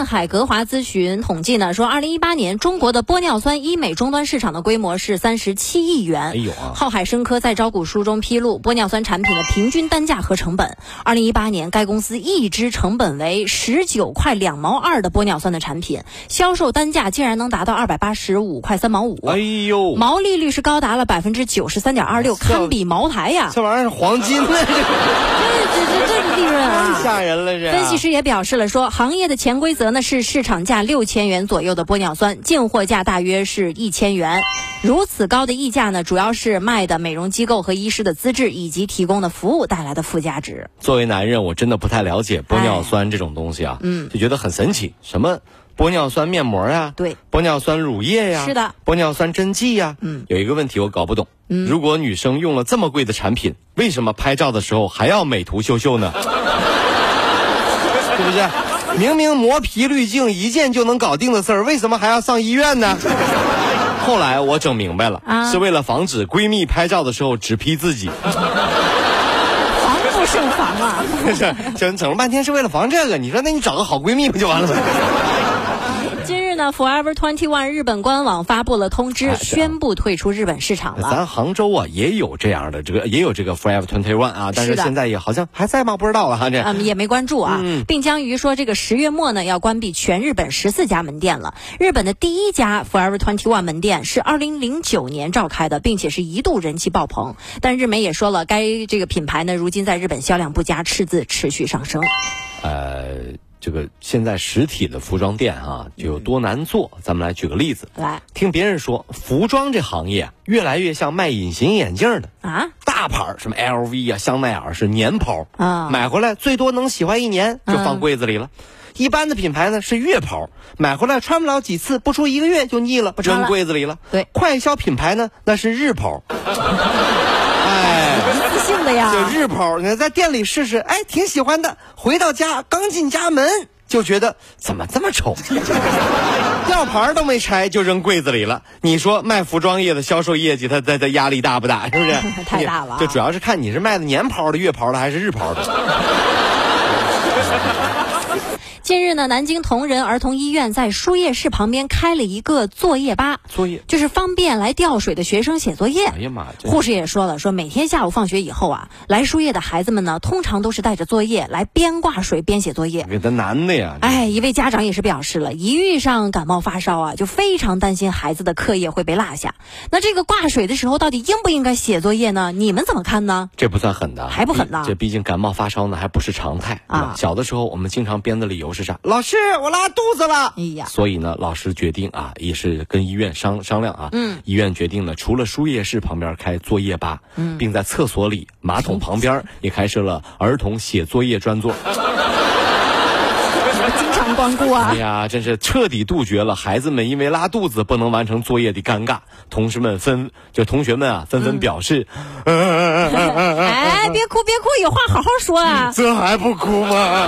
深圳万海格华咨询统计呢，说二零一八年中国的玻尿酸医美终端市场的规模是三十七亿元。哎呦啊浩海生科在招股书中披露，玻尿酸产品的平均单价和成本。二零一八年，该公司一支成本为十九块两毛二的玻尿酸的产品，销售单价竟然能达到二百八十五块三毛五。哎呦，毛利率是高达了百分之九十三点二六，堪比茅台呀！这玩意儿是黄金呢，这这这这利润啊！太吓人了这。分析师也表示了说，行业的潜规则呢是市场价六千元左右的玻尿酸，进货价大约是一千元。如此高的溢价呢，主要是卖的美容机构和医师的资质以及提供的服务带来的附加值。作为男人，我真的不太了解玻尿酸这种东西啊，嗯就觉得很神奇。什么玻尿酸面膜呀、对，玻尿酸乳液呀，是的，玻尿酸针剂呀，嗯，有一个问题我搞不懂，嗯，如果女生用了这么贵的产品，为什么拍照的时候还要美图秀秀呢？是不是？明明磨皮滤镜一件就能搞定的事儿，为什么还要上医院呢？后来我整明白了，啊是为了防止闺蜜拍照的时候只 P 自己。防不胜防啊！整整了半天是为了防这个。你说，那你找个好闺蜜不就完了吗？今日呢，Forever Twenty One 日本官网发布了通知，宣布退出日本市场了。咱杭州啊也有这样的这个，也有这个 Forever Twenty One 啊，但是现在也好像还在吗？不知道了哈。这嗯，也没关注啊，嗯并将于说这个十月末呢要关闭全日本十四家门店了。日本的第一家 Forever Twenty One 门店是二零零九年召开的，并且是一度人气爆棚。但日媒也说了，该这个品牌呢，如今在日本销量不佳，赤字持续上升。呃，这个现在实体的服装店啊就有多难做。咱们来举个例子，来听别人说，服装这行业啊越来越像卖隐形眼镜的。啊，大牌儿什么 LV 啊、香奈儿是年抛啊买回来最多能喜欢一年就放柜子里了。一般的品牌呢是月抛，买回来穿不了几次，不出一个月就腻了，扔柜子里了。对快销品牌呢那是日抛，哎，一次性的呀，就日抛，你看在店里试试，哎，挺喜欢的。回到家刚进家门就觉得怎么这么丑，吊牌都没拆就扔柜子里了。你说卖服装业的销售业绩，他他他压力大不大？是不是？太大了啊就主要是看你是卖的年抛的、月抛的还是日抛的。近日呢，南京同仁儿童医院在输液室旁边开了一个作业吧，作业就是方便来吊水的学生写作业。哎呀妈，这护士也说了，说每天下午放学以后啊，来输液的孩子们呢，通常都是带着作业来边挂水边写作业。给他难的呀！哎，一位家长也是表示了，一遇上感冒发烧啊，就非常担心孩子的课业会被落下。那这个挂水的时候，到底应不应该写作业呢？你们怎么看呢？这不算狠的，还不狠呢这毕竟感冒发烧呢，还不是常态啊小的时候我们经常编的理由是啥？老师，我拉肚子了。哎呀所以呢，老师决定啊，也是跟医院商商量啊，嗯，医院决定呢，除了输液室旁边开作业吧，嗯，并在厕所里、马桶旁边 也开设了儿童写作业专座。经常光顾啊哎。呀，真是彻底杜绝了孩子们因为拉肚子不能完成作业的尴尬。同事们纷就同学们啊，纷纷表示，哎，别哭别哭，有话好好说啊。这还不哭吗？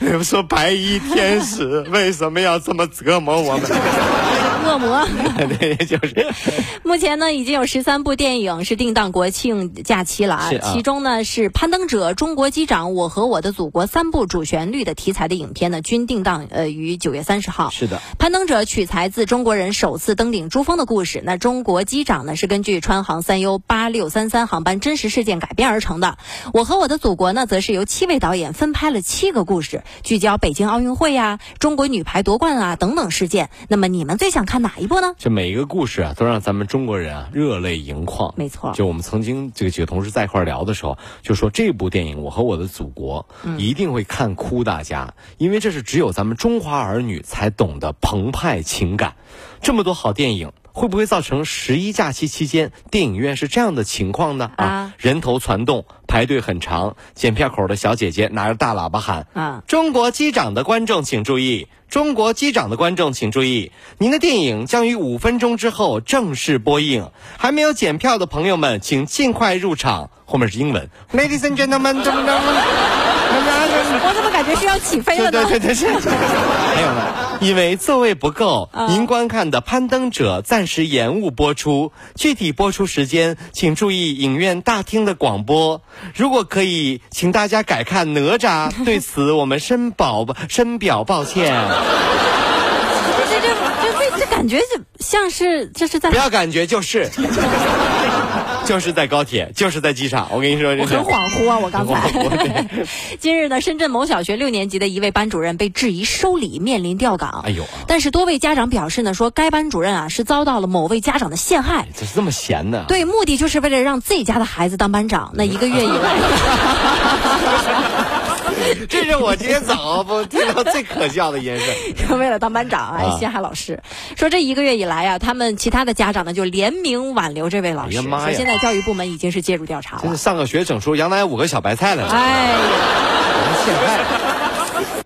你 们说白衣天使为什么要这么折磨我们？恶魔。对，就是目前呢，已经有十三部电影是定档国庆假期了啊。啊其中呢是《攀登者》《中国机长》《我和我的祖国》三部主旋律的题材的影片呢，均定档呃于九月三十号。是的，攀登者取材自中国人首次登顶珠峰的故事。那中国机长呢是根据川航三 U 八六三三航班真实事件改编而成的。我和我的祖国呢，则是由七位导演分拍了七个故事，聚焦北京奥运会呀、中国女排夺冠啊等等事件。那么你们最想看哪一部呢？这每一个故事啊，都让咱们中国人啊热泪盈眶。没错就我们曾经这个几个同事在一块儿聊的时候，就说这部电影《我和我的祖国》嗯一定会看哭大家，因为这是只有咱们中华儿女才懂的澎湃情感。这么多好电影，会不会造成十一假期期间电影院是这样的情况呢？啊，人头攒动，排队很长，检票口的小姐姐拿着大喇叭喊：“啊，中国机长的观众请注意！中国机长的观众请注意！您的电影将于五分钟之后正式播映，还没有检票的朋友们，请尽快入场。”后面是英文，Ladies and gentlemen？我怎么感觉是要起飞了呢？对对对对，还有呢，因为座位不够，您观看的《攀登者》暂时延误播出，具体播出时间请注意影院大厅的广播。如果可以，请大家改看《哪吒》，对此我们深表深表抱歉。这这这这这感觉就像是这是在不要感觉就是。就是在高铁，就是在机场。我跟你说，我很恍惚啊！我刚才。今日呢，深圳某小学六年级的一位班主任被质疑收礼，面临调岗。哎呦！但是多位家长表示呢，说该班主任啊是遭到了某位家长的陷害。这是这么闲的？对，目的就是为了让自己家的孩子当班长。那一个月以来。这是我今天早上不听到最可笑的一件事。为了当班长啊，陷害老师。说这一个月以来啊，他们其他的家长呢就联名挽留这位老师。妈呀！现在教育部门已经是介入调查了。上个学整出杨乃武和小白菜来了。哎呀！陷害。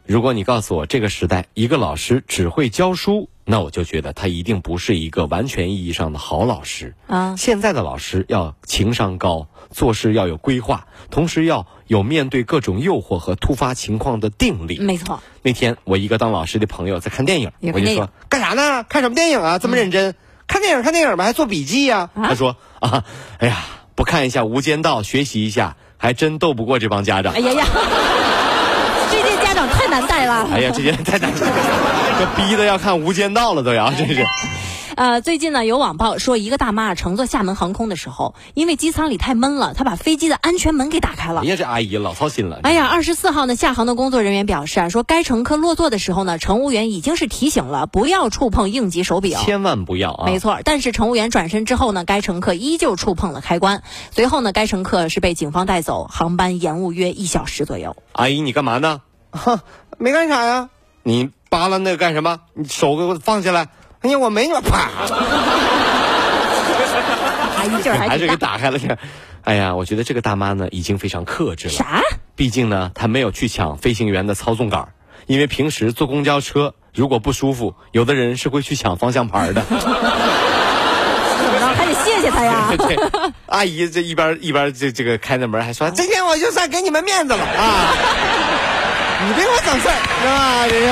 如果你告诉我这个时代一个老师只会教书，那我就觉得他一定不是一个完全意义上的好老师啊。现在的老师要情商高，做事要有规划，同时要有面对各种诱惑和突发情况的定力。没错。那天我一个当老师的朋友在看电影，我就说干啥呢？看什么电影啊？这么认真？嗯、看电影看电影吧，还做笔记呀、啊？他说啊，哎呀，不看一下《无间道》，学习一下，还真斗不过这帮家长。哎呀呀！这届家长太难带了。哎呀，这届太难带了，这逼的要看《无间道》了都要，真是。呃，最近呢有网报说，一个大妈乘坐厦门航空的时候，因为机舱里太闷了，她把飞机的安全门给打开了。哎呀，这阿姨老操心了。哎呀，二十四号呢，厦航的工作人员表示啊，说该乘客落座的时候呢，乘务员已经是提醒了，不要触碰应急手柄，千万不要啊。没错，但是乘务员转身之后呢，该乘客依旧触碰了开关。随后呢，该乘客是被警方带走，航班延误约一小时左右。阿姨，你干嘛呢？哈，没干啥呀。你扒拉那个干什么？你手给我放下来。哎呀，我没你啪！阿姨劲儿还是给打开了。哎呀，我觉得这个大妈呢已经非常克制了。啥？毕竟呢，她没有去抢飞行员的操纵杆，因为平时坐公交车如果不舒服，有的人是会去抢方向盘的。怎么着？还得谢谢他呀。对，阿姨这一边一边这这个开着门还说：“今天我就算给你们面子了啊！你别给我整事儿，是吧？这个。”